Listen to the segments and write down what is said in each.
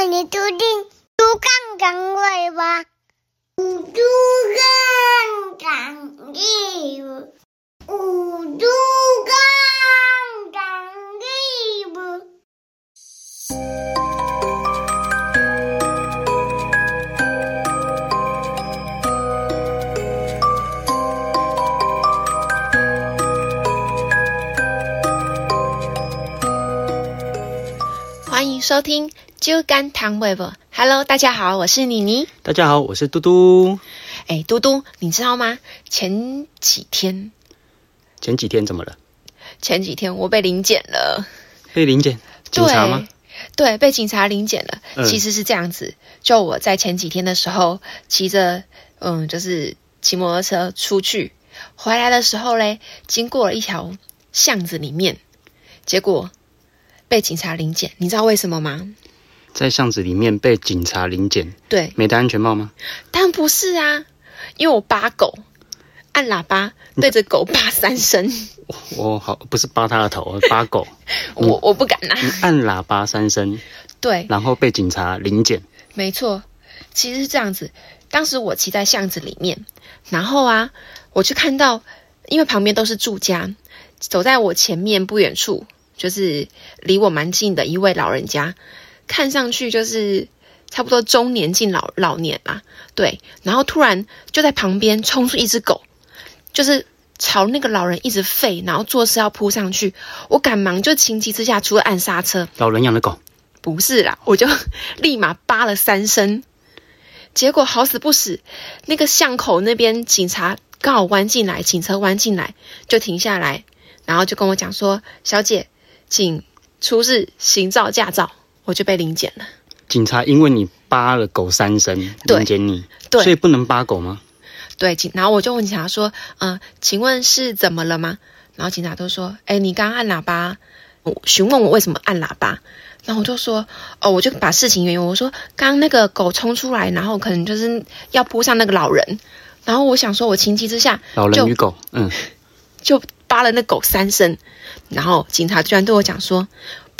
欢迎收听猪刚讲话吧。猪刚讲义务，猪刚讲义务。欢迎收听《就干糖微博》。Hello，大家好，我是妮妮。大家好，我是嘟嘟。哎，嘟嘟，你知道吗？前几天，前几天怎么了？前几天我被临检了。被临检？警察吗？对，被警察临检了。嗯其实是这样子，就我在前几天的时候，骑着嗯，就是骑摩托车出去，回来的时候嘞，经过了一条巷子里面，结果被警察临检。你知道为什么吗？在巷子里面被警察临检，对，没戴安全帽吗？当然不是啊，因为我扒狗，按喇叭对着狗扒三声，我好不是扒他的头，扒狗。我我不敢啊。你按喇叭三声，对，然后被警察临检。没错，其实是这样子。当时我骑在巷子里面，然后啊，我就看到，因为旁边都是住家，走在我前面不远处，就是离我蛮近的一位老人家，看上去就是差不多中年近老老年啦。对，然后突然就在旁边冲出一只狗，就是。朝那个老人一直吠，然后做事要扑上去，我赶忙就情急之下，除了按刹车，老人养的狗，不是啦，我就立马扒了三声，结果好死不死，那个巷口那边警察刚好弯进来，警车弯进来就停下来，然后就跟我讲说：“小姐，请出示行照驾照。”我就被临检了。警察因为你扒了狗三声对临检你，对所以不能扒狗吗？对，警，然后我就问警察说：“嗯、请问是怎么了吗？”然后警察都说：“哎，你刚刚按喇叭，我询问我为什么按喇叭。”然后我就说：“哦，我就把事情原因，我说刚刚那个狗冲出来，然后可能就是要扑上那个老人，然后我想说，我情急之下老人就与狗，嗯，就扒了那狗三声，然后警察居然对我讲说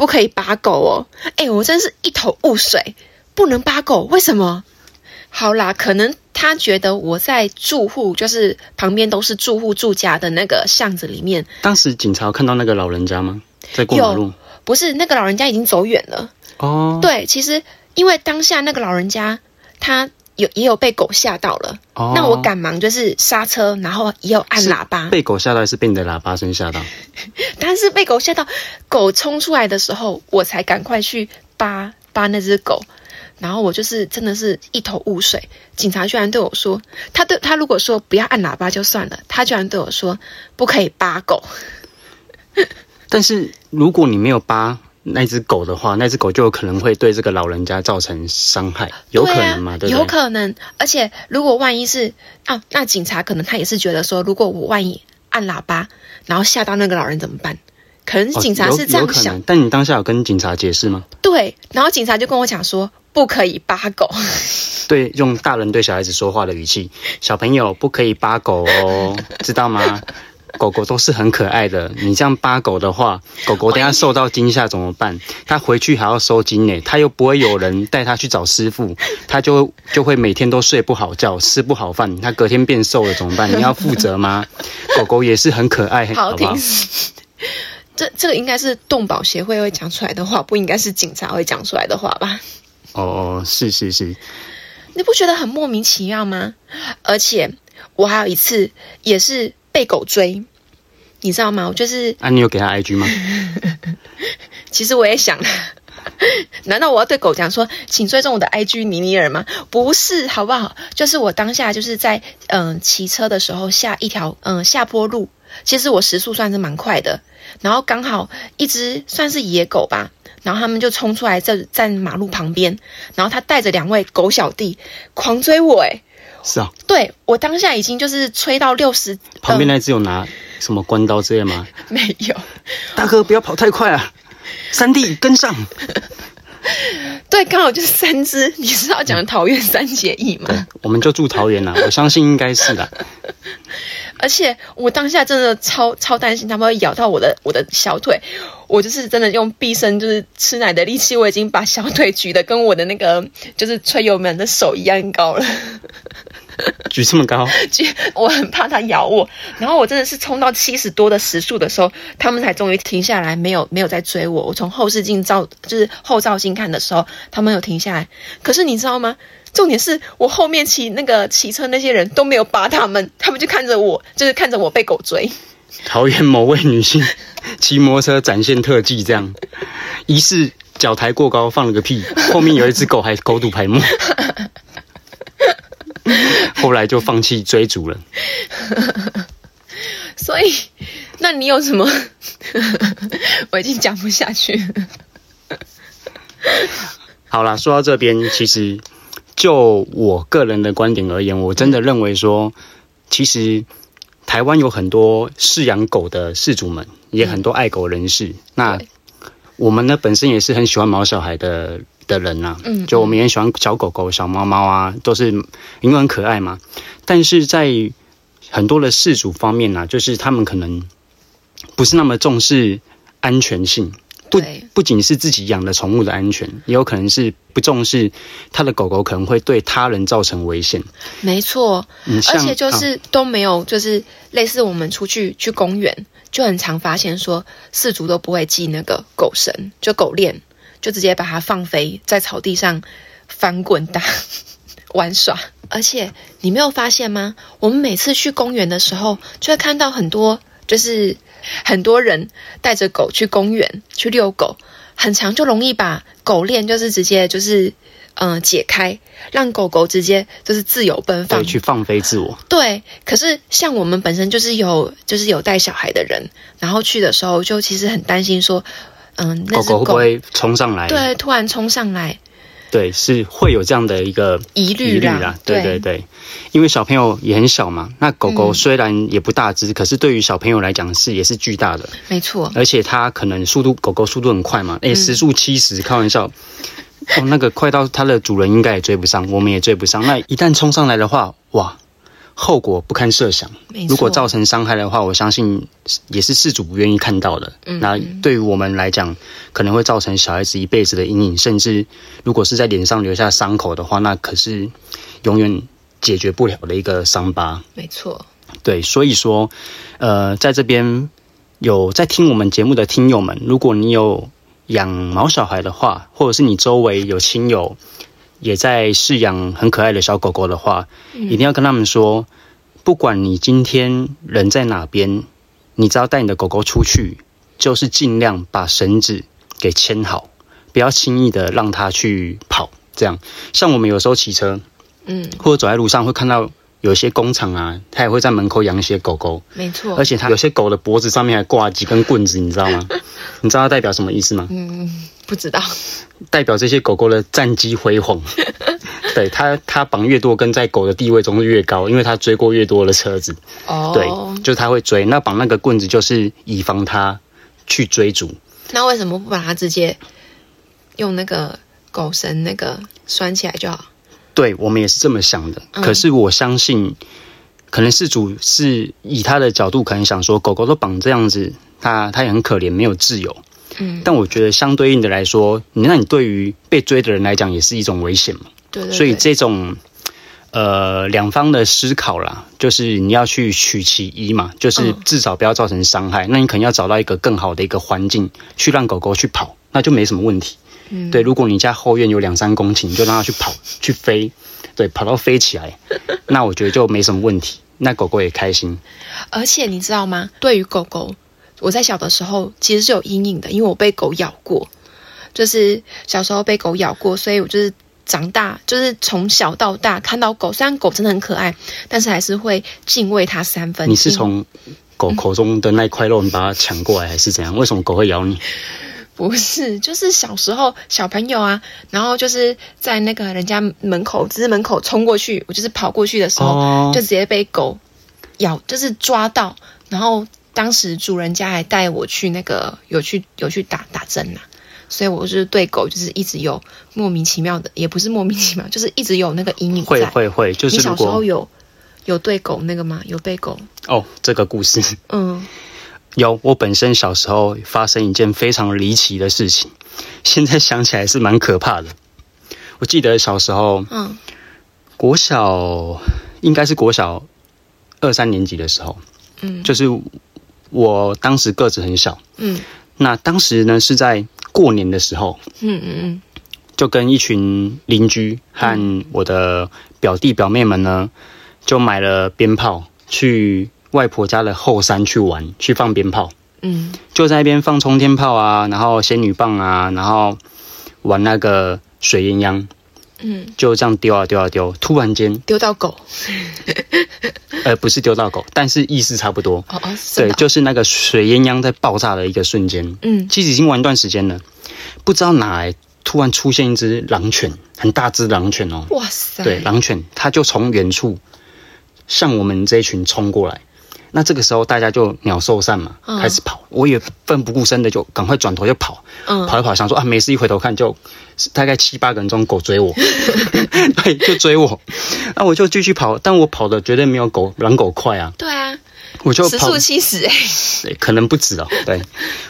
不可以扒狗哦，哎，我真是一头雾水，不能扒狗，为什么？好啦，可能他觉得我在住户，就是旁边都是住户住家的那个巷子里面，当时警察看到那个老人家吗？在过马路。不是那个老人家已经走远了。哦，对，其实因为当下那个老人家他有也有被狗吓到了，哦那我赶忙就是刹车，然后也有按喇叭，被狗吓到，还是被你的喇叭声吓到？但是被狗吓到，狗冲出来的时候，我才赶快去扒扒那只狗。然后我就是真的是一头雾水，警察居然对我说，他对他如果说不要按喇叭就算了，他居然对我说不可以扒狗。但是如果你没有扒那只狗的话，那只狗就有可能会对这个老人家造成伤害，有可能嘛？对啊、对对？有可能。而且如果万一是啊，那警察可能他也是觉得说，如果我万一按喇叭，然后吓到那个老人怎么办？可能哦警察是这样想。但你当下有跟警察解释吗？对。然后警察就跟我讲说，不可以扒狗。对，用大人对小孩子说话的语气，小朋友不可以扒狗哦，知道吗？狗狗都是很可爱的，你这样扒狗的话，狗狗等下受到惊吓怎么办？它回去还要收惊呢，它又不会有人带它去找师傅，它就就会每天都睡不好觉，吃不好饭，它隔天变瘦了怎么办？你要负责吗？狗狗也是很可爱，好听好不好？这这个应该是动保协会会讲出来的话，不应该是警察会讲出来的话吧？哦哦，是是是，你不觉得很莫名其妙吗？而且我还有一次也是被狗追，你知道吗？我就是啊，你有给他 IG 吗？其实我也想，难道我要对狗讲说，请追踪我的 IG 尼尼尔吗？不是，好不好？就是我当下就是在嗯骑车的时候下一条嗯下坡路，其实我时速算是蛮快的，然后刚好一只算是野狗吧，然后他们就冲出来在站马路旁边，然后他带着两位狗小弟狂追我，诶，是啊，对我当下已经就是吹到六十，旁边那只有拿什么关刀之类吗？没有，大哥不要跑太快啊！三弟跟上。对，刚好就是三只。你是要讲桃园三结义对吗？，我们就住桃园啦，我相信应该是啦。而且我当下真的超超担心他们会咬到我的我的小腿，我就是真的用毕生就是吃奶的力气，我已经把小腿举得跟我的那个就是吹油门的手一样高了。举这么高，举我很怕它咬我，然后我真的是冲到七十多的时速的时候，他们才终于停下来，没有没有再追我。我从后视镜照就是后照镜看的时候，他们有停下来。可是你知道吗？重点是我后面骑那个骑车那些人都没有扒他们，他们就看着我，就是看着我被狗追。桃园某位女性 骑摩托车展现特技，这样疑似脚抬过高放了个屁，后面有一只狗还狗肚排沫，后来就放弃追逐了。所以，那你有什么？我已经讲不下去了。好啦，说到这边，其实就我个人的观点而言，我真的认为说，其实台湾有很多饲养狗的饲主们，也很多爱狗人士。那我们呢，本身也是很喜欢毛小孩的的人呐、嗯就我们也喜欢小狗狗、小猫猫啊，都是因为很可爱嘛。但是在很多的饲主方面呢、就是他们可能不是那么重视安全性。不对不仅是自己养的宠物的安全，也有可能是不重视他的狗狗可能会对他人造成危险。没错，嗯，而且就啊是都没有，就是类似我们出去去公园，就很常发现说，四足都不会系那个狗绳，就狗链，就直接把它放飞在草地上翻滚打 玩耍。而且你没有发现吗？我们每次去公园的时候，就会看到很多，就是很多人带着狗去公园去遛狗，很常就容易把狗链就是直接就是嗯、呃解开，让狗狗直接就是自由奔放对，去放飞自我。对，可是像我们本身就是有就是有带小孩的人，然后去的时候就其实很担心说，嗯，那狗只狗会不会冲上来？对突然冲上来，对，是会有这样的一个疑虑啦疑虑啦。对对对，因为小朋友也很小嘛，那狗狗嗯虽然也不大只，可是对于小朋友来讲是也是巨大的，没错，而且它可能速度狗狗速度很快嘛，嗯诶，时速七十，开玩笑。哦，那个快到它的主人应该也追不上，我们也追不上。那一旦冲上来的话，哇，后果不堪设想。如果造成伤害的话，我相信也是事主不愿意看到的。嗯那对于我们来讲，可能会造成小孩子一辈子的阴影，甚至如果是在脸上留下伤口的话，那可是永远解决不了的一个伤疤。没错，对，所以说，呃，在这边有在听我们节目的听友们，如果你有养毛小孩的话，或者是你周围有亲友也在饲养很可爱的小狗狗的话，一定要跟他们说，不管你今天人在哪边，你只要带你的狗狗出去，就是尽量把绳子给牵好，不要轻易的让它去跑。这样，像我们有时候骑车嗯，或者走在路上，会看到有些工厂啊，它也会在门口养一些狗狗，没错而，且它有些狗的脖子上面还挂几根棍子，你知道吗？你知道它代表什么意思吗？嗯，不知道，代表这些狗狗的战绩辉煌。对它，它绑越多跟，在狗的地位中是越高，因为它追过越多的车子。哦，对，就是它会追。那绑那个棍子就是以防它去追逐。那为什么不把它直接用那个狗绳那个拴起来就好？对我们也是这么想的。嗯可是我相信，可能事主是以他的角度，可能想说，狗狗都绑这样子，它它也很可怜，没有自由。嗯，但我觉得相对应的来说，你那你对于被追的人来讲，也是一种危险嘛。对对对，所以这种呃两方的思考啦，就是你要去取其一嘛，就是嗯至少不要造成伤害。那你可能要找到一个更好的一个环境，去让狗狗去跑，那就没什么问题。嗯对，如果你家后院有两三公顷，你就让它去跑 去飞，对，跑到飞起来，那我觉得就没什么问题。那狗狗也开心，而且你知道吗？对于狗狗，我在小的时候其实是有阴影的，因为我被狗咬过，就是小时候被狗咬过，所以我就是长大，就是从小到大看到狗，虽然狗真的很可爱，但是还是会敬畏它三分。你是从狗口中的那块肉，你把它抢过来，还是怎样？为什么狗会咬你？不是，就是小时候小朋友啊，然后就是在那个人家门口，只是门口冲过去，我就是跑过去的时候，哦就直接被狗咬，就是抓到，然后当时主人家还带我去那个有去有去打打针呐、所以我是对狗就是一直有莫名其妙的，也不是莫名其妙，就是一直有那个阴影在。会会会，就你小时候有有对狗那个吗？有被狗？哦，这个故事嗯有，我本身小时候发生一件非常离奇的事情，现在想起来是蛮可怕的。我记得小时候嗯国小应该是国小二三年级的时候，嗯就是我当时个子很小，嗯。那当时呢是在过年的时候，嗯嗯嗯。就跟一群邻居和我的表弟表妹们呢，就买了鞭炮去外婆家的后山去玩，去放鞭炮，嗯。就在那边放冲天炮啊，然后仙女棒啊，然后玩那个水鸳鸯，嗯，就这样丢啊丢啊丢，突然间，丢到狗。呃，不是丢到狗，但是意思差不多。哦哦，对，就是那个水鸳鸯在爆炸的一个瞬间，嗯其实已经玩一段时间了，不知道哪来突然出现一只狼犬，很大只狼犬哦。哇塞，对，狼犬它就从远处向我们这一群冲过来。那这个时候大家就鸟兽散嘛，嗯开始跑。我也奋不顾身的就赶快转头就跑，嗯跑一跑，想说啊没事，一回头看就大概七八个人中狗追我，对，就追我。那我就继续跑，但我跑的绝对没有狗狼狗快啊，对啊，我就跑时速七十哎，可能不止哦，对，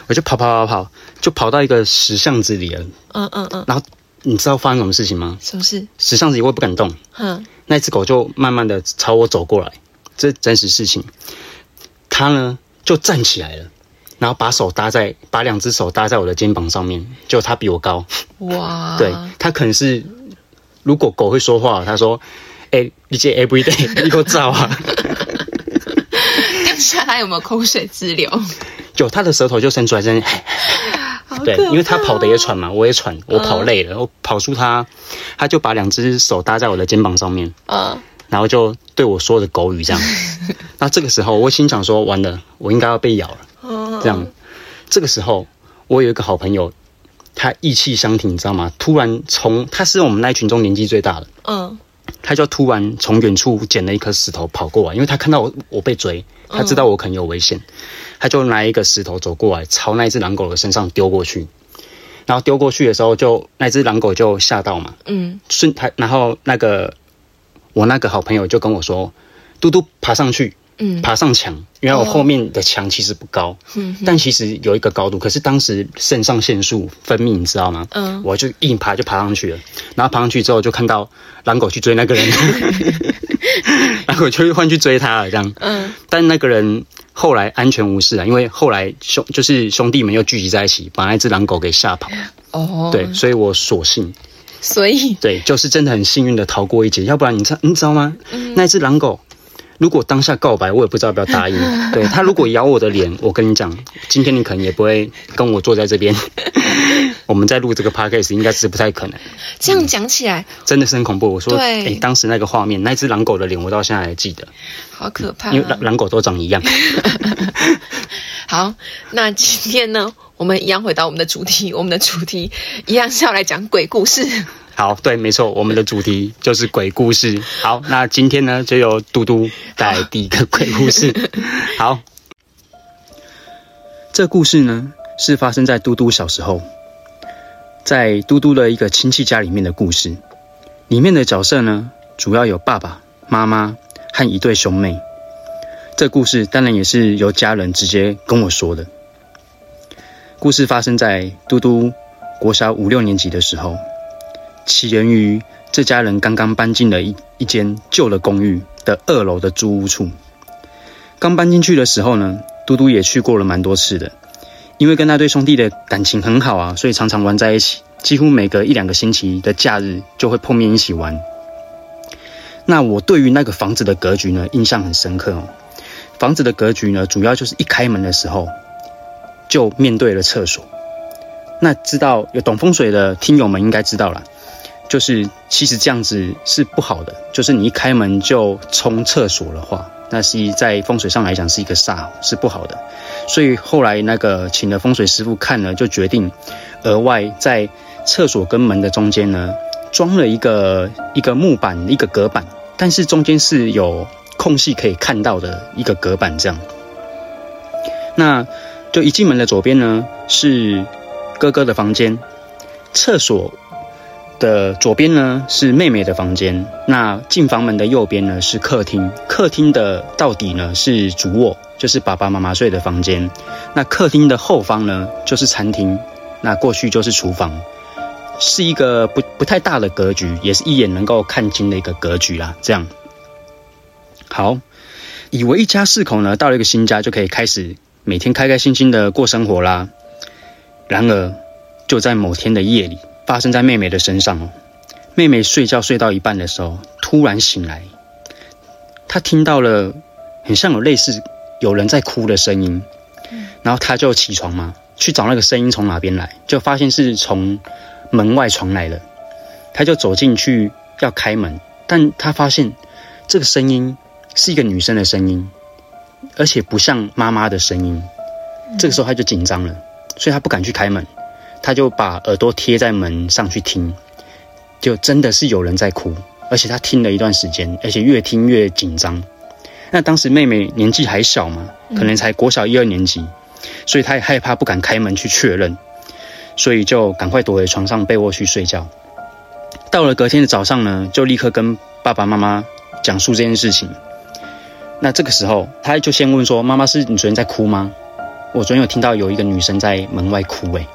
我就跑跑跑跑，就跑到一个石巷子里了。嗯嗯嗯，然后你知道发生什么事情吗？什么事？石巷子里我也不敢动，嗯，那只狗就慢慢的朝我走过来，这是真实事情。它呢就站起来了，然后把手搭在，把两只手搭在我的肩膀上面，就他比我高，哇，对，他可能是如果狗会说话，他说。哎、你这 every day 你给我照啊！当下他有没有口水直流？有，他的舌头就伸出来，在那对，因为他跑的也喘嘛，我也喘，我跑累了，我跑出他，他就把两只手搭在我的肩膀上面，嗯然后就对我说的狗语这样。那这个时候，我心想说，完了，我应该要被咬了。嗯，这样，这个时候，我有一个好朋友，他意气相挺，你知道吗？突然从他是我们那群中年纪最大的，嗯他就突然从远处捡了一颗石头跑过来，因为他看到我我被追，他知道我可能有危险，他就拿一个石头走过来，朝那只狼狗的身上丢过去。然后丢过去的时候就，那只狼狗就吓到嘛，嗯顺他，然后那个我那个好朋友就跟我说：“嘟嘟爬上去，嗯爬上墙，因为我后面的墙其实不高，嗯但其实有一个高度。可是当时肾上腺素分泌，你知道吗？嗯我就硬爬就爬上去了，然后爬上去之后就看到狼狗去追那个人，然后我就换去追他了，这样。嗯但那个人后来安全无事啊，因为后来兄就是兄弟们又聚集在一起，把那只狼狗给吓跑。哦，对，，所以我索性所以对，就是真的很幸运的逃过一劫，要不然你知你知道吗？嗯那只狼狗如果当下告白，我也不知道要不要答应。对它如果咬我的脸，我跟你讲，今天你可能也不会跟我坐在这边。我们在录这个 podcast 应该是不太可能，这样讲起来真的是很恐怖。我说，对哎，当时那个画面，那只狼狗的脸，我到现在还记得，好可怕因为狼狼狗都长一样。好，那今天呢，我们一样回到我们的主题，我们的主题一样是要来讲鬼故事。好，对，没错，我们的主题就是鬼故事。好，那今天呢，就由嘟嘟带来第一个鬼故事。好，这故事呢是发生在嘟嘟小时候，在嘟嘟的一个亲戚家里面的故事。里面的角色呢，主要有爸爸妈妈和一对兄妹。这故事当然也是由家人直接跟我说的。故事发生在嘟嘟国小五六年级的时候。起源于这家人刚刚搬进了一一间旧的公寓的二楼的租屋处。刚搬进去的时候呢，嘟嘟也去过了蛮多次的，因为跟那对兄弟的感情很好啊，所以常常玩在一起，几乎每隔一两个星期的假日就会碰面一起玩。那我对于那个房子的格局呢，印象很深刻哦。房子的格局呢，主要就是一开门的时候就面对了厕所。那知道有懂风水的听友们应该知道了。就是其实这样子是不好的，就是你一开门就冲厕所的话，那是在风水上来讲是一个煞，是不好的。所以后来那个请了风水师傅看了，就决定额外在厕所跟门的中间呢装了一个一个木板一个隔板，但是中间是有空隙可以看到的一个隔板这样。那就一进门的左边呢是哥哥的房间，厕所的左边呢是妹妹的房间，那进房门的右边呢是客厅，客厅的到底呢是主卧，就是爸爸妈妈睡的房间。那客厅的后方呢就是餐厅，那过去就是厨房，是一个不不太大的格局，也是一眼能够看清的一个格局啦。这样，好，以为一家四口呢到了一个新家就可以开始每天开开心心的过生活啦。然而，就在某天的夜里。发生在妹妹的身上哦。妹妹睡觉睡到一半的时候，突然醒来，她听到了很像有类似有人在哭的声音，然后她就起床嘛，去找那个声音从哪边来，就发现是从门外传来的。她就走进去要开门，但她发现这个声音是一个女生的声音，而且不像妈妈的声音。这个时候他就紧张了，所以他不敢去开门。他就把耳朵贴在门上去听，就真的是有人在哭，而且他听了一段时间，而且越听越紧张。那当时妹妹年纪还小嘛，可能才国小一二年级，所以她也害怕，不敢开门去确认，所以就赶快躲回床上被窝去睡觉。到了隔天的早上呢，就立刻跟爸爸妈妈讲述这件事情。那这个时候，他就先问说：“妈妈，是你昨天在哭吗？我昨天有听到有一个女生在门外哭，诶。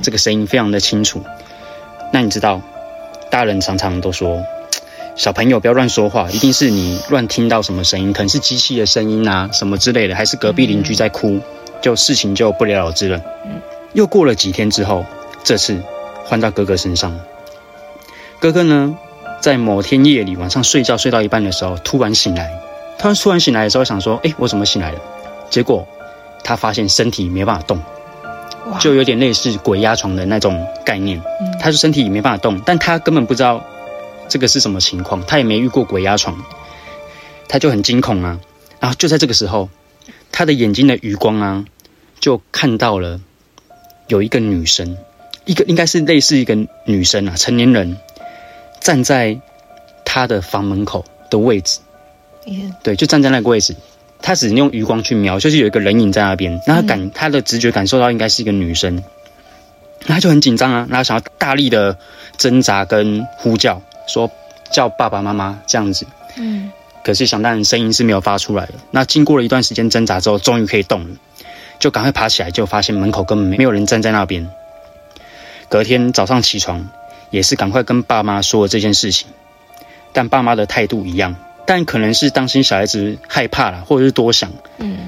这个声音非常的清楚。那你知道，大人常常都说，小朋友不要乱说话，一定是你乱听到什么声音，可能是机器的声音啊，什么之类的，还是隔壁邻居在哭，就事情就不了了之了。又过了几天之后，这次换到哥哥身上。哥哥呢，在某天夜里晚上睡觉睡到一半的时候，突然醒来。他突然醒来的时候，想说：“哎，我怎么醒来了？”结果他发现身体没办法动。就有点类似鬼压床的那种概念，他说身体没办法动，但他根本不知道这个是什么情况，他也没遇过鬼压床，他就很惊恐啊。然后就在这个时候，他的眼睛的余光啊，就看到了有一个女生，一个应该是类似一个女生啊，成年人站在他的房门口的位置，对，就站在那个位置。他只能用余光去瞄，就是有一个人影在那边。那他感他的直觉感受到应该是一个女生，那他就很紧张啊，然后想要大力的挣扎跟呼叫，说叫爸爸妈妈这样子。嗯。可是想当然声音是没有发出来的。那经过了一段时间挣扎之后，终于可以动了，就赶快爬起来，就发现门口根本没有人站在那边。隔天早上起床，也是赶快跟爸妈说了这件事情，但爸妈的态度一样。但可能是担心小孩子害怕了，或者是多想，嗯，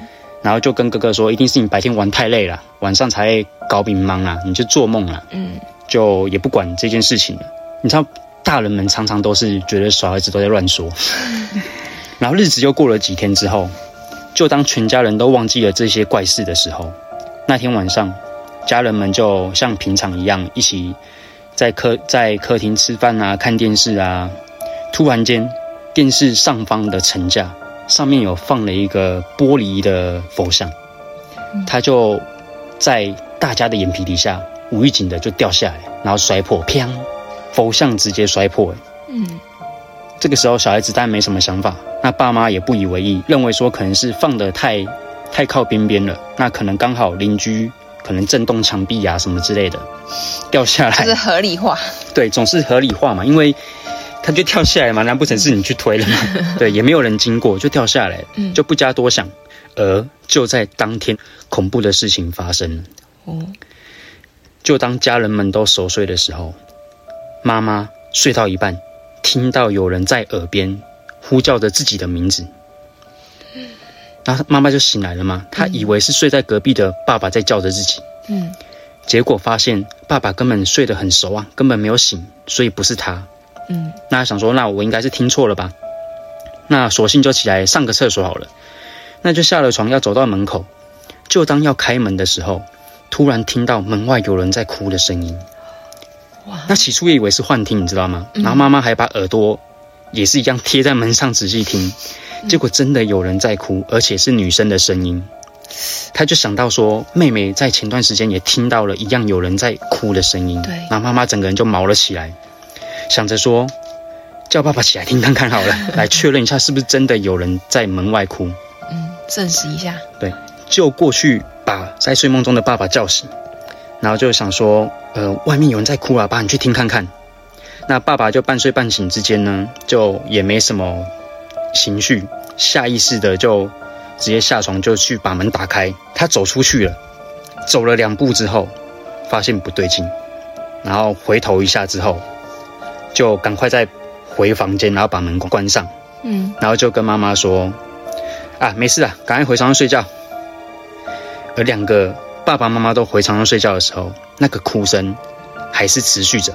然后就跟哥哥说，一定是你白天玩太累了，晚上才搞迷茫啊，你就做梦了，嗯，就也不管这件事情了。你知道，大人们常常都是觉得小孩子都在乱说，然后日子又过了几天之后，就当全家人都忘记了这些怪事的时候，那天晚上，家人们就像平常一样，一起在客在客厅吃饭啊，看电视啊，突然间。电视上方的层架上面有放了一个玻璃的佛像，它就在大家的眼皮底下无预警的就掉下来，然后摔破，砰！佛像直接摔破。嗯，这个时候小孩子当然没什么想法，那爸妈也不以为意，认为说可能是放的太太靠边边了，那可能刚好邻居可能震动墙壁啊什么之类的掉下来，是合理化。对，总是合理化嘛，因为。他就跳下来嘛，难不成是你去推了吗？对，也没有人经过，就跳下来，就不加多想。而就在当天，恐怖的事情发生了。哦，就当家人们都熟睡的时候，妈妈睡到一半，听到有人在耳边呼叫着自己的名字。然后妈妈就醒来了嘛，她以为是睡在隔壁的爸爸在叫着自己。嗯，结果发现爸爸根本睡得很熟啊，根本没有醒，所以不是他。嗯，那想说，那我应该是听错了吧？那索性就起来上个厕所好了。那就下了床，要走到门口，就当要开门的时候，突然听到门外有人在哭的声音。哇！那起初也以为是幻听，你知道吗？然后妈妈还把耳朵也是一样贴在门上仔细听，结果真的有人在哭，而且是女生的声音。他就想到说，妹妹在前段时间也听到了一样有人在哭的声音。对，然后妈妈整个人就毛了起来。想着说，叫爸爸起来听看看好了，来确认一下是不是真的有人在门外哭。嗯，证实一下。对，就过去把在睡梦中的爸爸叫醒，然后就想说，呃，外面有人在哭啊，爸，你去听看看。那爸爸就半睡半醒之间呢，就也没什么情绪，下意识的就直接下床就去把门打开。他走出去了，走了两步之后，发现不对劲，然后回头一下之后，就赶快再回房间，然后把门关上，嗯然后就跟妈妈说：“啊，没事啊，赶快回床上睡觉。”而两个爸爸妈妈都回床上睡觉的时候，那个哭声还是持续着。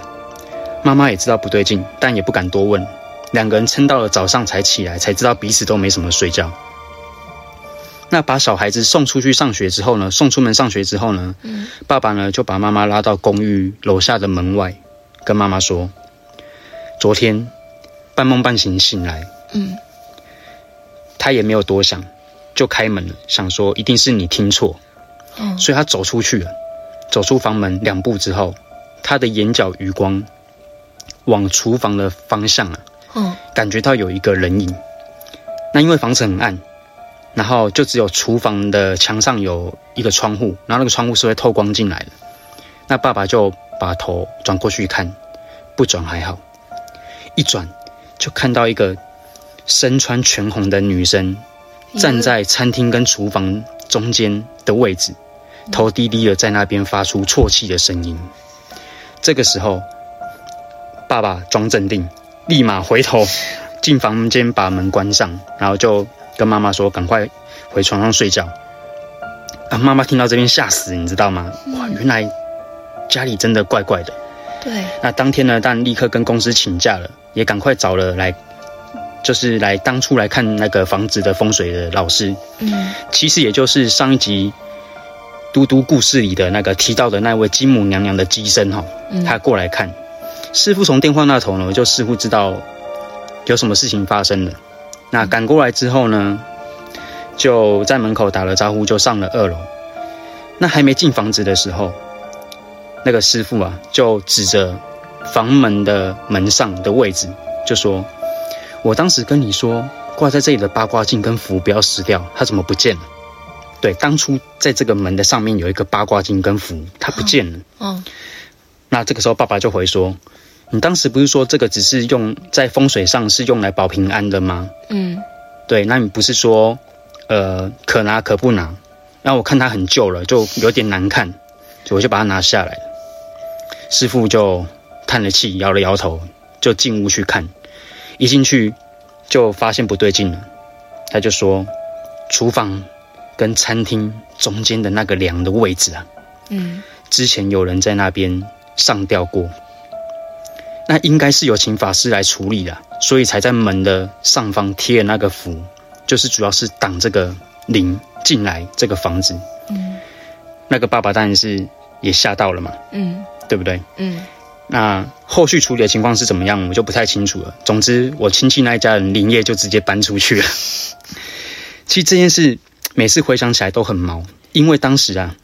妈妈也知道不对劲，但也不敢多问。两个人撑到了早上才起来，才知道彼此都没什么睡觉。那把小孩子送出去上学之后呢，送出门上学之后呢，嗯爸爸呢就把妈妈拉到公寓楼下的门外，跟妈妈说：“昨天半梦半醒醒来，嗯他也没有多想，就开门了，想说一定是你听错，哦所以他走出去了。走出房门两步之后，他的眼角余光往厨房的方向啊，哦感觉到有一个人影。那因为房子很暗，然后就只有厨房的墙上有一个窗户，然后那个窗户是会透光进来的。那爸爸就把头转过去看，不转还好，一转就看到一个身穿全红的女生站在餐厅跟厨房中间的位置，头低低的在那边发出啜泣的声音。这个时候，爸爸装镇定，立马回头 进房间把门关上，然后就跟妈妈说：“赶快回床上睡觉。”啊，妈妈听到这边吓死，你知道吗？哇，原来家里真的怪怪的。对，那当天呢，当然立刻跟公司请假了，也赶快找了来，就是来当初来看那个房子的风水的老师，嗯其实也就是上一集嘟嘟故事里的那个提到的那位金母娘娘的机身哈、嗯他过来看。师傅从电话那头呢，就似乎知道有什么事情发生了。那赶过来之后呢，就在门口打了招呼，就上了二楼。那还没进房子的时候，那个师傅啊，就指着房门的门上的位置，就说：“我当时跟你说，挂在这里的八卦镜跟符不要撕掉，它怎么不见了？”对，当初在这个门的上面有一个八卦镜跟符，它不见了。哦那这个时候爸爸就回说：“你当时不是说这个只是用在风水上是用来保平安的吗？嗯对，那你不是说呃可拿可不拿？那我看它很旧了，就有点难看，所以我就把它拿下来了。”师傅就叹了气，摇了摇头，就进屋去看。一进去就发现不对劲了，他就说：“厨房跟餐厅中间的那个梁的位置啊，嗯之前有人在那边上吊过，那应该是有请法师来处理的，所以才在门的上方贴了那个符，就是主要是挡这个灵进来这个房子。嗯那个爸爸当然是也吓到了嘛，嗯对不对？嗯那后续处理的情况是怎么样，我就不太清楚了。总之，我亲戚那一家人灵业就直接搬出去了。其实这件事每次回想起来都很毛，因为当时啊，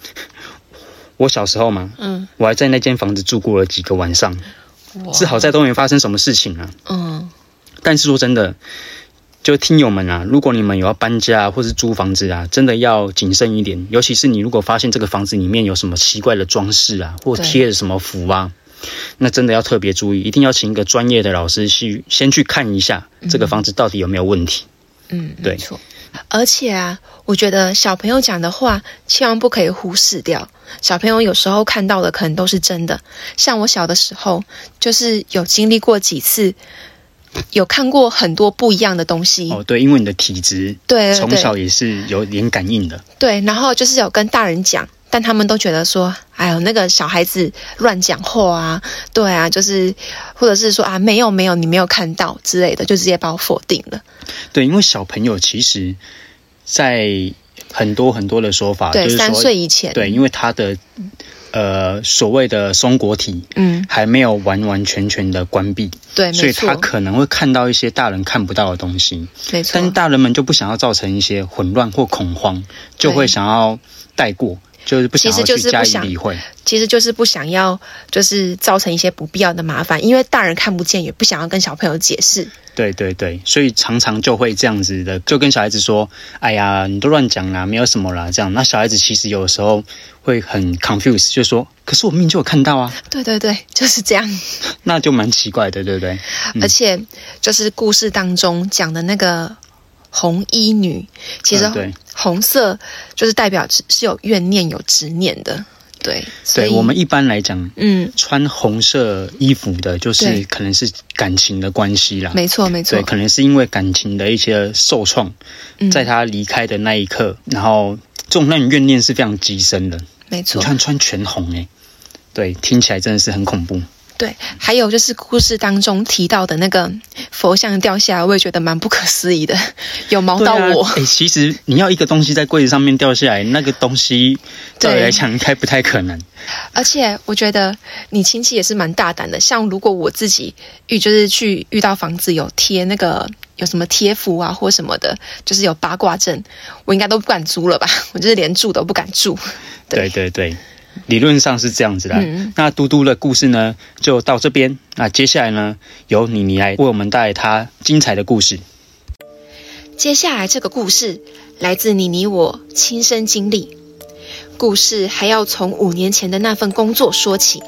我小时候嘛，嗯，我还在那间房子住过了几个晚上，哇是好在都没发生什么事情啊。嗯但是说真的，就听友们啊，如果你们有要搬家或是租房子啊，真的要谨慎一点。尤其是你如果发现这个房子里面有什么奇怪的装饰啊，或对贴了什么符啊，那真的要特别注意，一定要请一个专业的老师去先去看一下这个房子到底有没有问题。嗯，对没错。而且啊，我觉得小朋友讲的话千万不可以忽视掉。小朋友有时候看到的可能都是真的。像我小的时候，就是有经历过几次，有看过很多不一样的东西。哦，对，因为你的体质对从小也是有点感应的。对，然后就是有跟大人讲，但他们都觉得说，哎呦，那个小孩子乱讲话啊，对啊，就是或者是说啊，没有没有，你没有看到之类的，就直接把我否定了。对，因为小朋友其实，在很多很多的说法，对，三就是说岁以前，对，因为他的呃所谓的松果体嗯，还没有完完全全的关闭，对，所以，他可能会看到一些大人看不到的东西，没错。但是，大人们就不想要造成一些混乱或恐慌，就会想要带过，就是不想其实就要去加是不想以理会。其实就是不想要，就是造成一些不必要的麻烦，因为大人看不见，也不想要跟小朋友解释。对对对，所以常常就会这样子的，就跟小孩子说：“哎呀，你都乱讲啦，没有什么啦。”这样，那小孩子其实有时候会很 confused，就说：“可是我明明就有看到啊。对对对，就是这样。”那就蛮奇怪的，对不对？而且就是故事当中讲的那个红衣女，其实红色就是代表是是有怨念、有执念的。对，所以对我们一般来讲，嗯，穿红色衣服的，就是可能是感情的关系啦。没错没错对，，可能是因为感情的一些受创，嗯在他离开的那一刻，然后这种那种怨念是非常极深的。没错你。看穿全红诶、对，听起来真的是很恐怖。对，还有就是故事当中提到的那个佛像掉下来，我也觉得蛮不可思议的，有毛到我。哎、其实你要一个东西在柜子上面掉下来，那个东西对来讲应该不太可能。而且我觉得你亲戚也是蛮大胆的，像如果我自己遇就是去遇到房子有贴那个有什么贴符啊或什么的，就是有八卦阵，我应该都不敢租了吧？我就是连住都不敢住。对对对，理论上是这样子的。嗯那嘟嘟的故事呢，就到这边。那接下来呢，由妮妮来为我们带来她精彩的故事。接下来这个故事来自妮妮我亲身经历，故事还要从五年前的那份工作说起。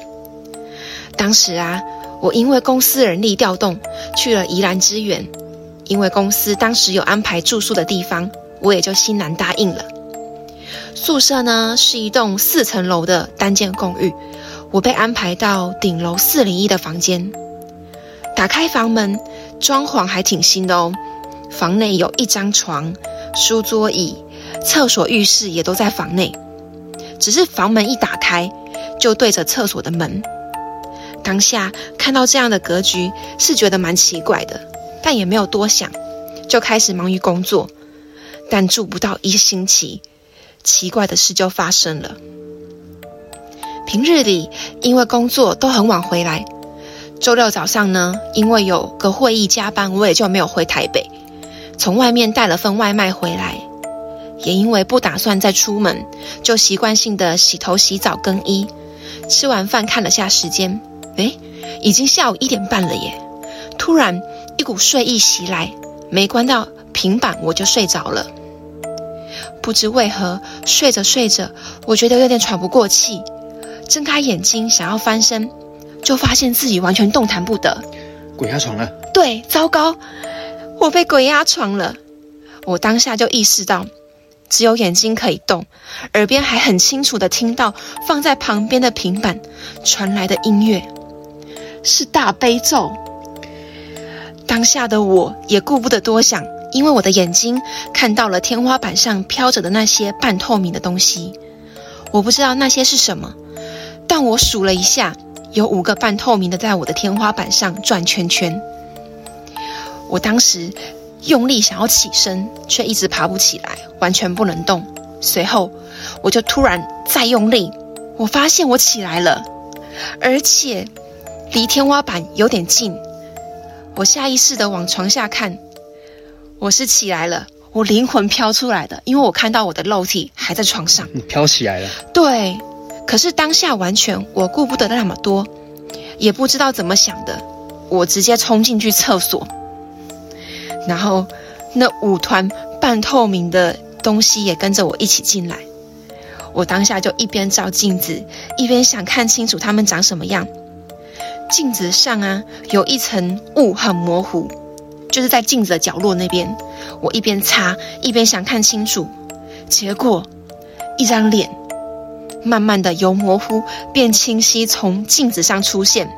当时啊，我因为公司人力调动去了宜兰支援，因为公司当时有安排住宿的地方，我也就欣然答应了。宿舍呢是一栋四层楼的单间公寓，我被安排到顶楼四零一的房间。打开房门，装潢还挺新的哦。房内有一张床、书桌椅，厕所、浴室也都在房内。只是房门一打开，就对着厕所的门。当下看到这样的格局，是觉得蛮奇怪的，但也没有多想，就开始忙于工作。但住不到一星期，奇怪的事就发生了。平日里因为工作都很晚回来，周六早上呢，因为有个会议加班，我也就没有回台北。从外面带了份外卖回来，也因为不打算再出门，就习惯性的洗头、洗澡、更衣。吃完饭看了下时间，诶，已经下午一点半了耶！突然一股睡意袭来，没关到平板我就睡着了。不知为何，睡着睡着，我觉得有点喘不过气，睁开眼睛想要翻身，就发现自己完全动弹不得。鬼压床了，对，糟糕，我被鬼压床了。我当下就意识到，只有眼睛可以动，耳边还很清楚的听到放在旁边的平板传来的音乐，是大悲咒。当下的我也顾不得多想，因为我的眼睛看到了天花板上飘着的那些半透明的东西，我不知道那些是什么，但我数了一下，有五个半透明的在我的天花板上转圈圈。我当时用力想要起身，却一直爬不起来，完全不能动。随后，我就突然再用力，我发现我起来了，而且离天花板有点近。我下意识的往床下看，我是起来了，我灵魂飘出来的，因为我看到我的肉体还在床上。你飘起来了。对，可是当下完全我顾不得那么多，也不知道怎么想的，我直接冲进去厕所，然后那五团半透明的东西也跟着我一起进来。我当下就一边照镜子，一边想看清楚它们长什么样。镜子上啊有一层雾很模糊，就是在镜子的角落那边。我一边擦一边想看清楚，结果一张脸慢慢的由模糊变清晰，从镜子上出现，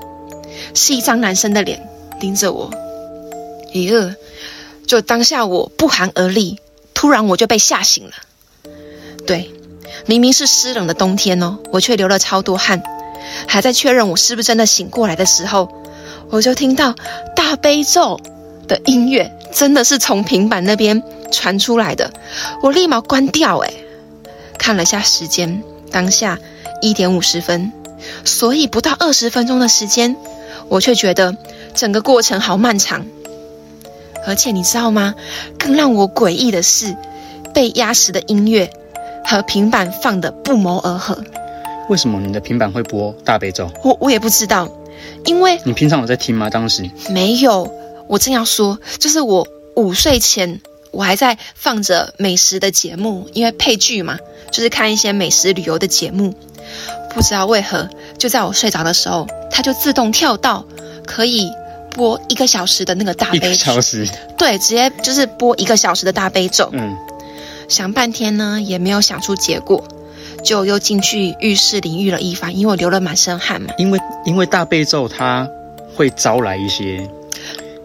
是一张男生的脸盯着我。咦，就当下我不寒而栗，突然我就被吓醒了。对，明明是湿冷的冬天哦，我却流了超多汗。还在确认我是不是真的醒过来的时候，我就听到大悲咒的音乐，真的是从平板那边传出来的。我立马关掉，诶，看了下时间，当下一点五十分，所以不到二十分钟的时间，我却觉得整个过程好漫长。而且你知道吗？更让我诡异的是，被压实的音乐和平板放的不谋而合。为什么你的平板会播大悲咒？我我也不知道，因为你平常有在听吗？当时没有。我正要说，就是我午睡前，我还在放着美食的节目，因为配剧嘛，就是看一些美食旅游的节目。不知道为何，就在我睡着的时候，它就自动跳到可以播一个小时的那个大悲咒。对，直接就是播一个小时的大悲咒。嗯，想半天呢，也没有想出结果，就又进去浴室淋浴了一番，因为我流了满身汗嘛。因为因为大悲咒它会招来一些，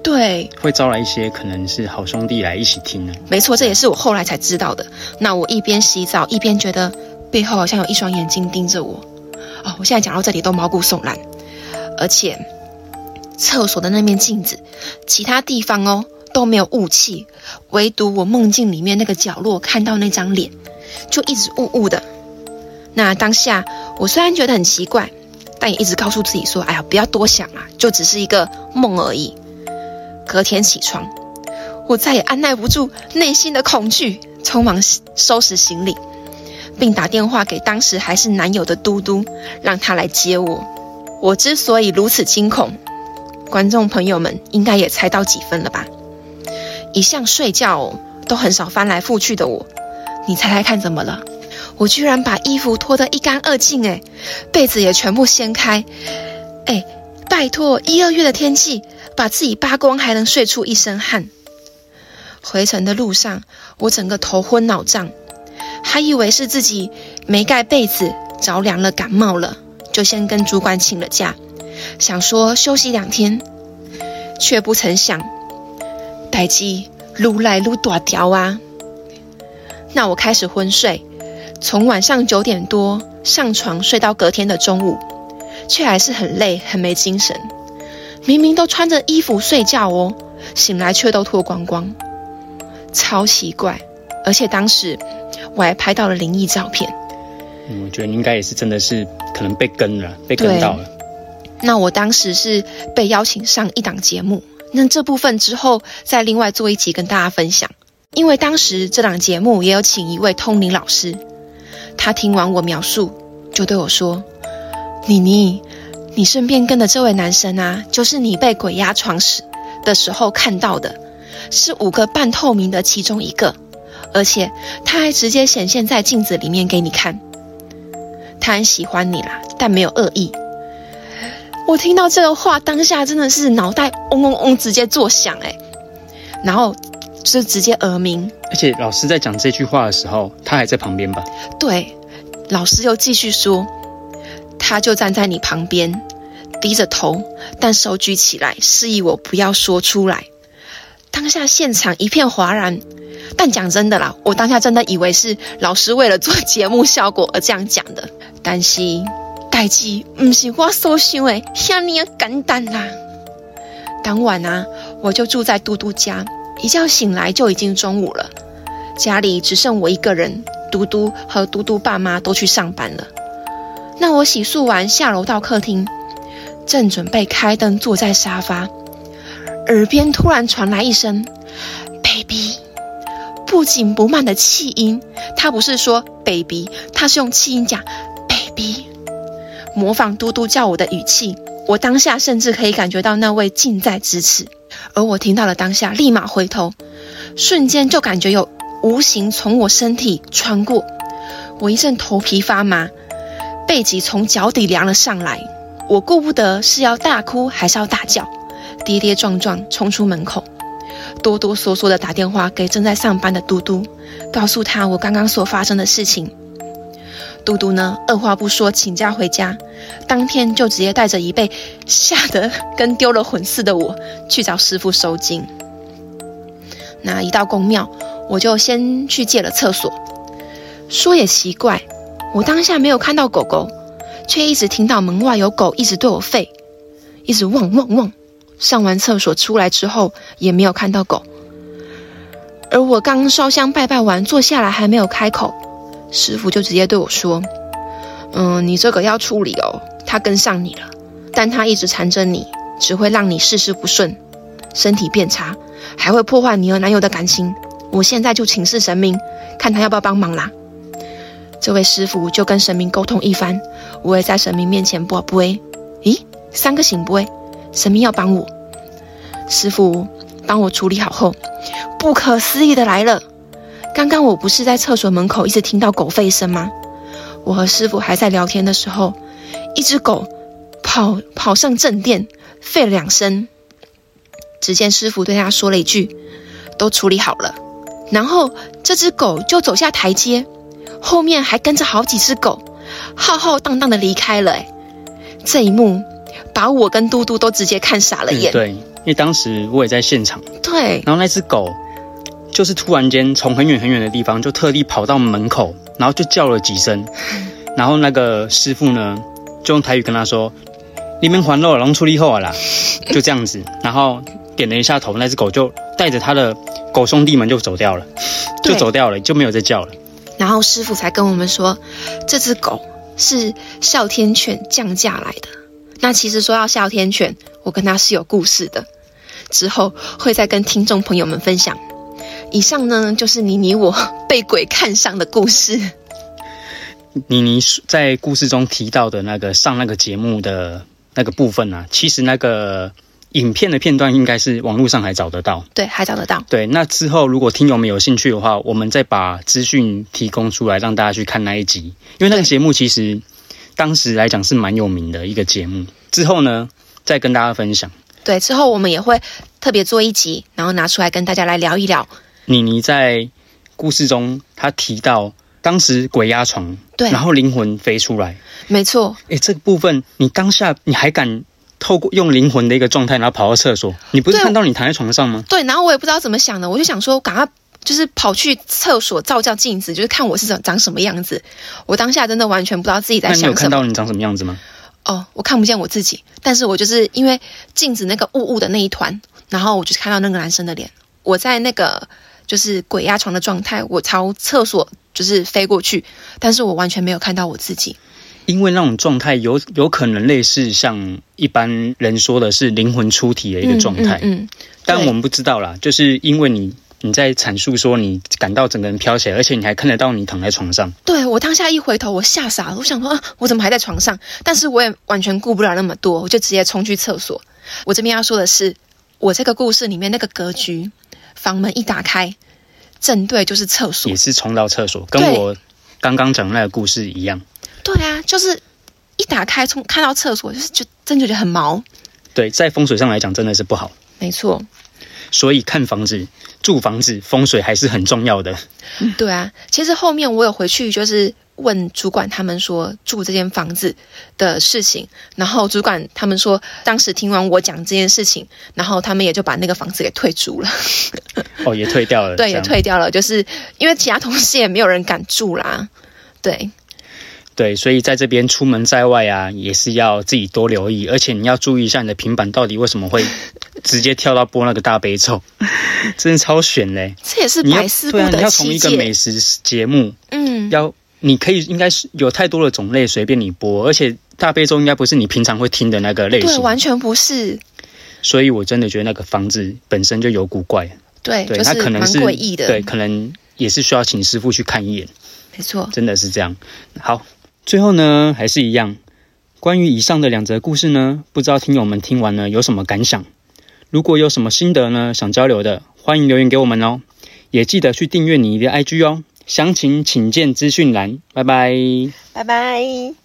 对，会招来一些可能是好兄弟来一起听呢。没错，这也是我后来才知道的。那我一边洗澡一边觉得背后好像有一双眼睛盯着我。哦，我现在讲到这里都毛骨悚然，而且厕所的那面镜子，其他地方哦都没有雾气，唯独我梦境里面那个角落看到那张脸，就一直雾雾的。那当下我虽然觉得很奇怪，但也一直告诉自己说：“哎呀，不要多想啦，就只是一个梦而已。”隔天起床，我再也按耐不住内心的恐惧，匆忙收拾行李，并打电话给当时还是男友的嘟嘟，让他来接我。我之所以如此惊恐，观众朋友们应该也猜到几分了吧？一向睡觉都很少翻来覆去的我，你猜猜看怎么了？我居然把衣服脱得一干二净，哎，被子也全部掀开，哎，拜托，一二月的天气，把自己扒光还能睡出一身汗。回程的路上，我整个头昏脑胀，还以为是自己没盖被子着凉了感冒了，就先跟主管请了假，想说休息两天，却不曾想，代机撸来撸大条啊。那我开始昏睡，从晚上九点多上床睡到隔天的中午，却还是很累，很没精神。明明都穿着衣服睡觉哦，醒来却都脱光光，超奇怪。而且当时我还拍到了灵异照片。嗯，我觉得你应该也是真的是可能被跟了，被跟到了。那我当时是被邀请上一档节目，那这部分之后再另外做一集跟大家分享。因为当时这档节目也有请一位通灵老师，他听完我描述，就对我说：“妮妮，你身边跟的这位男生啊，就是你被鬼压床时的时候看到的，是五个半透明的其中一个，而且他还直接显现在镜子里面给你看。他很喜欢你啦，但没有恶意。”我听到这个话，当下真的是脑袋嗡嗡嗡直接作响哎，然后就直接耳鸣。而且老师在讲这句话的时候，他还在旁边吧？对，老师又继续说，他就站在你旁边，低着头，但手举起来，示意我不要说出来。当下现场一片哗然，但讲真的啦，我当下真的以为是老师为了做节目效果而这样讲的，但是。代志不是我所想的遐尼简单啦。当晚啊，我就住在嘟嘟家，一觉醒来就已经中午了，家里只剩我一个人。嘟嘟和嘟嘟爸妈都去上班了。那我洗漱完下楼到客厅，正准备开灯坐在沙发，耳边突然传来一声 “baby”，不紧不慢的气音。他不是说 “baby”，他是用气音讲 “baby”。模仿嘟嘟叫我的语气，我当下甚至可以感觉到那位近在咫尺。而我听到了当下，立马回头，瞬间就感觉有无形从我身体穿过，我一阵头皮发麻，背脊从脚底凉了上来。我顾不得是要大哭还是要大叫，跌跌撞撞冲出门口，哆哆嗦嗦的打电话给正在上班的嘟嘟，告诉他我刚刚所发生的事情。嘟嘟呢，二话不说请假回家，当天就直接带着一被吓得跟丢了魂似的我去找师傅收金。那一到公庙，我就先去借了厕所。说也奇怪，我当下没有看到狗狗，却一直听到门外有狗一直对我吠，一直汪汪汪。上完厕所出来之后，也没有看到狗。而我刚烧香拜拜完，坐下来还没有开口。师傅就直接对我说：“嗯，你这个要处理哦，他跟上你了，但他一直缠着你，只会让你事事不顺，身体变差，还会破坏你和男友的感情。我现在就请示神明，看他要不要帮忙啦。”这位师傅就跟神明沟通一番，我也在神明面前卜卜。咦，三个行卜，神明要帮我。师傅帮我处理好后，不可思议的来了。刚刚我不是在厕所门口一直听到狗吠声吗？我和师傅还在聊天的时候，一只狗跑跑上正殿，吠了两声。只见师傅对他说了一句：“都处理好了。”然后这只狗就走下台阶，后面还跟着好几只狗，浩浩荡荡的离开了。哎，这一幕把我跟嘟嘟都直接看傻了眼。对，因为当时我也在现场。对。然后那只狗就是突然间从很远很远的地方就特地跑到门口，然后就叫了几声。然后那个师傅呢，就用台语跟他说：“你们还了，龙处理后啦。”就这样子，然后点了一下头，那只狗就带着他的。狗兄弟们就走掉了，就走掉了，就没有再叫了。然后师傅才跟我们说，这只狗是哮天犬降价来的。那其实说到哮天犬，我跟他是有故事的，之后会再跟听众朋友们分享。以上呢，就是妮妮我被鬼看上的故事。妮妮在故事中提到的那个上那个节目的那个部分啊，其实那个。影片的片段应该是网络上还找得到，对，还找得到。对，那之后如果听友们有兴趣的话，我们再把资讯提供出来，让大家去看那一集。因为那个节目其实当时来讲是蛮有名的一个节目。之后呢，再跟大家分享。对，之后我们也会特别做一集，然后拿出来跟大家来聊一聊。妮妮在故事中，她提到当时鬼压床，对，然后灵魂飞出来，没错。哎，这个部分你当下你还敢？透过用灵魂的一个状态，然后跑到厕所，你不是看到你躺在床上吗？对，然后我也不知道怎么想的，我就想说，赶快就是跑去厕所照照镜子，就是看我是长长什么样子。我当下真的完全不知道自己在想什么。那你有看到你长什么样子吗？哦，我看不见我自己，但是我就是因为镜子那个雾雾的那一团，然后我就看到那个男生的脸。我在那个就是鬼压床的状态，我朝厕所就是飞过去，但是我完全没有看到我自己。因为那种状态有有可能类似像一般人说的是灵魂出体的一个状态，嗯，但我们不知道啦，就是因为你你在阐述说你感到整个人飘起来，而且你还看得到你躺在床上。对我当下一回头，我吓傻了，我想说啊，我怎么还在床上？但是我也完全顾不了那么多，我就直接冲去厕所。我这边要说的是，我这个故事里面那个格局，房门一打开，正对就是厕所，也是冲到厕所，跟我刚刚讲那个故事一样。就是一打开从看到厕所，就是就真觉得很毛。对，在风水上来讲，真的是不好。没错。所以看房子、住房子，风水还是很重要的。对啊，其实后面我有回去，就是问主管他们说住这间房子的事情，然后主管他们说，当时听完我讲这件事情，然后他们也就把那个房子给退租了。哦，也退掉了。对，也退掉了，就是因为其他同事也没有人敢住啦。对。对，所以在这边出门在外啊，也是要自己多留意，而且你要注意一下你的平板到底为什么会 直接跳到播那个大悲咒，真的超悬嘞！这也是百思不得其解。你要从一个美食节目，嗯，要你可以应该是有太多的种类随便你播，而且大悲咒应该不是你平常会听的那个类型，对，完全不是。所以我真的觉得那个房子本身就有古怪，对，对，它可能是诡异的，对，可能也是需要请师傅去看一眼。没错，真的是这样。好。最后呢，还是一样，关于以上的两则故事呢，不知道听友们听完了有什么感想？如果有什么心得呢，想交流的，欢迎留言给我们哦。也记得去订阅你的 IG 哦，详情请见资讯栏。拜拜，拜拜。